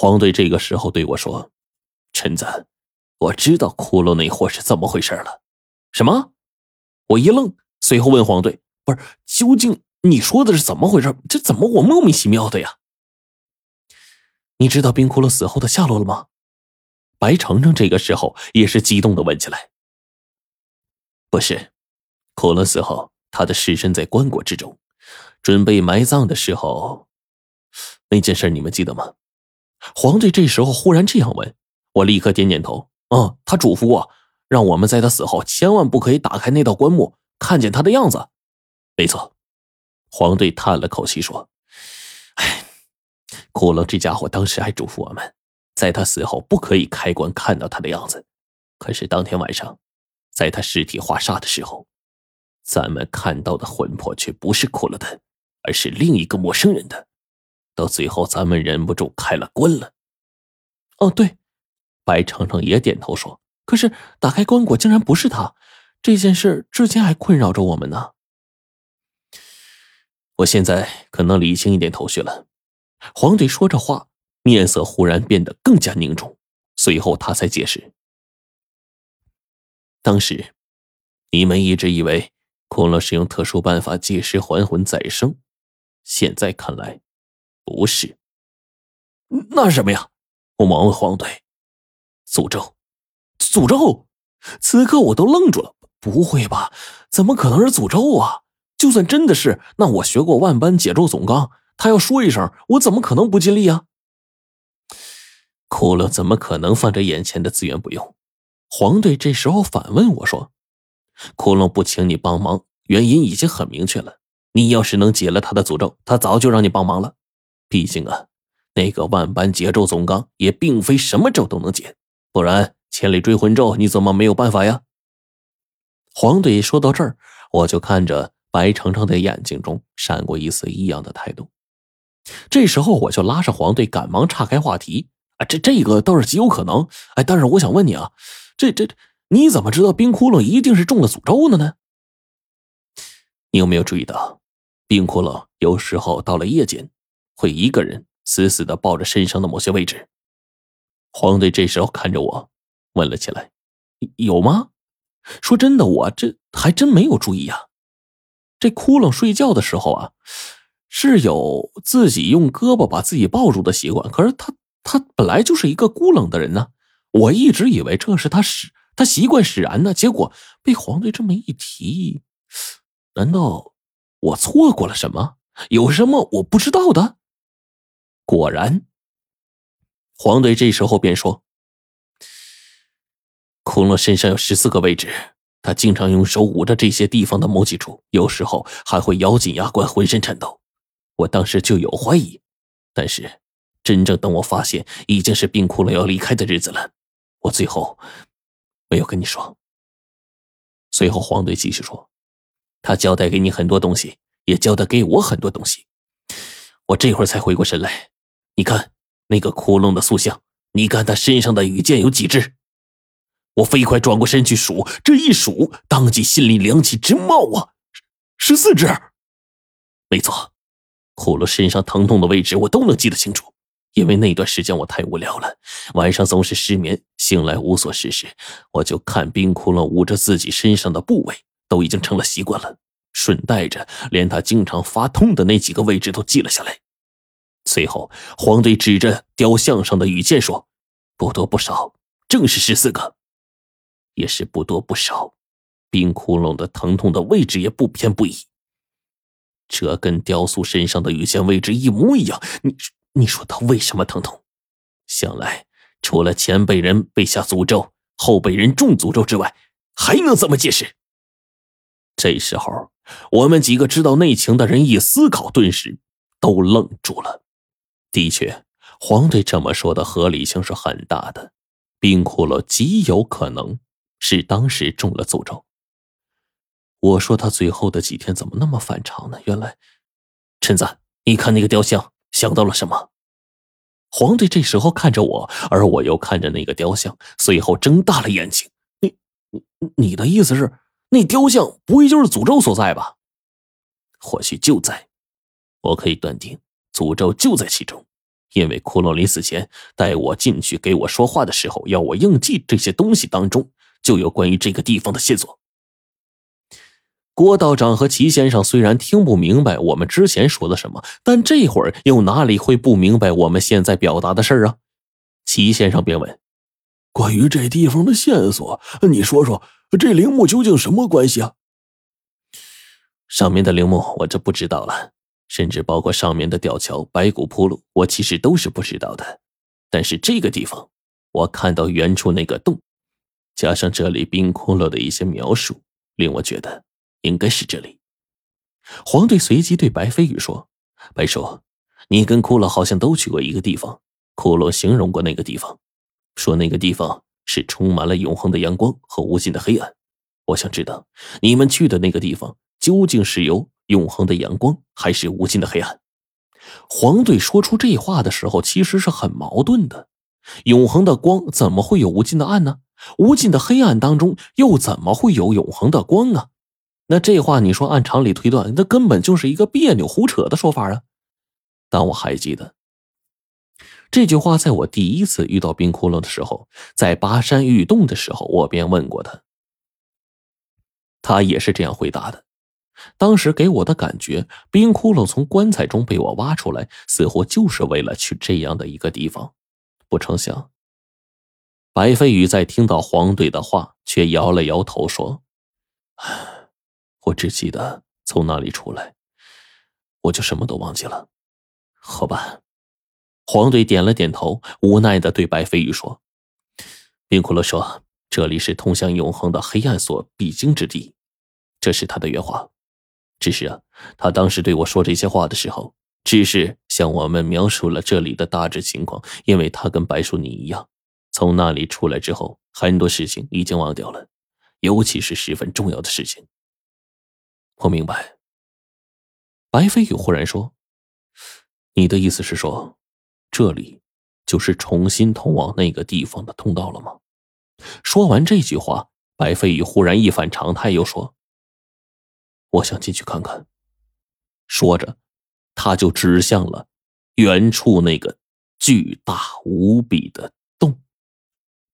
黄队这个时候对我说：“陈子，我知道骷髅那货是怎么回事了。”什么？我一愣，随后问黄队：“不是，究竟你说的是怎么回事？这怎么我莫名其妙的呀？”你知道冰骷髅死后的下落了吗？白程程这个时候也是激动的问起来：“不是，骷髅死后，他的尸身在棺椁之中，准备埋葬的时候，那件事你们记得吗？”黄队这时候忽然这样问，我立刻点点头：“嗯，他嘱咐过。”让我们在他死后千万不可以打开那道棺木，看见他的样子。没错，黄队叹了口气说：“哎，骷髅这家伙当时还嘱咐我们，在他死后不可以开棺看到他的样子。可是当天晚上，在他尸体化煞的时候，咱们看到的魂魄却不是骷髅的，而是另一个陌生人的。到最后，咱们忍不住开了棺了。”哦，对，白程程也点头说。可是打开棺椁竟然不是他，这件事至今还困扰着我们呢。我现在可能理清一点头绪了。黄队说着话，面色忽然变得更加凝重，随后他才解释：当时你们一直以为骷髅是用特殊办法借尸还魂再生，现在看来不是。那是什么呀？我忙问黄队：“诅咒。”诅咒！此刻我都愣住了。不会吧？怎么可能是诅咒啊？就算真的是，那我学过万般解咒总纲，他要说一声，我怎么可能不尽力啊？骷髅怎么可能放着眼前的资源不用？黄队这时候反问我说：“骷髅不请你帮忙，原因已经很明确了。你要是能解了他的诅咒，他早就让你帮忙了。毕竟啊，那个万般解咒总纲也并非什么咒都能解，不然。”千里追魂咒，你怎么没有办法呀？黄队说到这儿，我就看着白程程的眼睛中闪过一丝异样的态度。这时候，我就拉上黄队，赶忙岔开话题：“啊，这这个倒是极有可能。哎，但是我想问你啊，这这你怎么知道冰窟窿一定是中了诅咒的呢？你有没有注意到，冰窟窿有时候到了夜间，会一个人死死的抱着身上的某些位置？”黄队这时候看着我。问了起来：“有吗？说真的，我这还真没有注意呀。这窟窿睡觉的时候啊，是有自己用胳膊把自己抱住的习惯。可是他他本来就是一个孤冷的人呢，我一直以为这是他使他习惯使然呢。结果被黄队这么一提，难道我错过了什么？有什么我不知道的？果然，黄队这时候便说。”骷髅身上有十四个位置，他经常用手捂着这些地方的某几处，有时候还会咬紧牙关，浑身颤抖。我当时就有怀疑，但是真正等我发现已经是冰骷髅要离开的日子了，我最后没有跟你说。随后黄队继续说：“他交代给你很多东西，也交代给我很多东西。我这会儿才回过神来，你看那个窟窿的塑像，你看他身上的羽箭有几只？”我飞快转过身去数，这一数，当即心里凉气直冒啊！十四只，没错，骷髅身上疼痛的位置我都能记得清楚，因为那段时间我太无聊了，晚上总是失眠，醒来无所事事，我就看冰窟窿捂着自己身上的部位，都已经成了习惯了，顺带着连他经常发痛的那几个位置都记了下来。随后，黄队指着雕像上的羽箭说：“不多不少，正是十四个。”也是不多不少，冰窟窿的疼痛的位置也不偏不倚，这跟雕塑身上的羽箭位置一模一样。你你说他为什么疼痛？想来除了前辈人被下诅咒，后辈人中诅咒之外，还能怎么解释？这时候，我们几个知道内情的人一思考，顿时都愣住了。的确，黄队这么说的合理性是很大的，冰窟窿极有可能。是当时中了诅咒。我说他最后的几天怎么那么反常呢？原来，陈子，你看那个雕像，想到了什么？皇帝这时候看着我，而我又看着那个雕像，随后睁大了眼睛。你、你、你的意思是，那雕像不会就是诅咒所在吧？或许就在，我可以断定，诅咒就在其中。因为骷髅临死前带我进去给我说话的时候，要我硬记这些东西当中就有关于这个地方的线索。郭道长和齐先生虽然听不明白我们之前说的什么，但这会儿又哪里会不明白我们现在表达的事儿啊？齐先生便问：“关于这地方的线索，你说说，这陵墓究竟什么关系啊？”上面的陵墓我就不知道了。甚至包括上面的吊桥、白骨铺路，我其实都是不知道的。但是这个地方，我看到远处那个洞，加上这里冰窟窿的一些描述，令我觉得应该是这里。黄队随即对白飞宇说：“白叔，你跟骷髅好像都去过一个地方。骷髅形容过那个地方，说那个地方是充满了永恒的阳光和无尽的黑暗。我想知道，你们去的那个地方究竟是由……”永恒的阳光还是无尽的黑暗？黄队说出这话的时候，其实是很矛盾的。永恒的光怎么会有无尽的暗呢？无尽的黑暗当中又怎么会有永恒的光啊？那这话你说按常理推断，那根本就是一个别扭胡扯的说法啊！但我还记得这句话，在我第一次遇到冰窟窿的时候，在巴山玉洞的时候，我便问过他，他也是这样回答的。当时给我的感觉，冰窟窿从棺材中被我挖出来，似乎就是为了去这样的一个地方。不成想，白飞宇在听到黄队的话，却摇了摇头说：“我只记得从那里出来，我就什么都忘记了。”好吧，黄队点了点头，无奈的对白飞宇说：“冰窟窿说，这里是通向永恒的黑暗所必经之地，这是他的原话。”只是啊，他当时对我说这些话的时候，只是向我们描述了这里的大致情况。因为他跟白叔你一样，从那里出来之后，很多事情已经忘掉了，尤其是十分重要的事情。我明白。白飞宇忽然说：“你的意思是说，这里就是重新通往那个地方的通道了吗？”说完这句话，白飞宇忽然一反常态，又说。我想进去看看。说着，他就指向了远处那个巨大无比的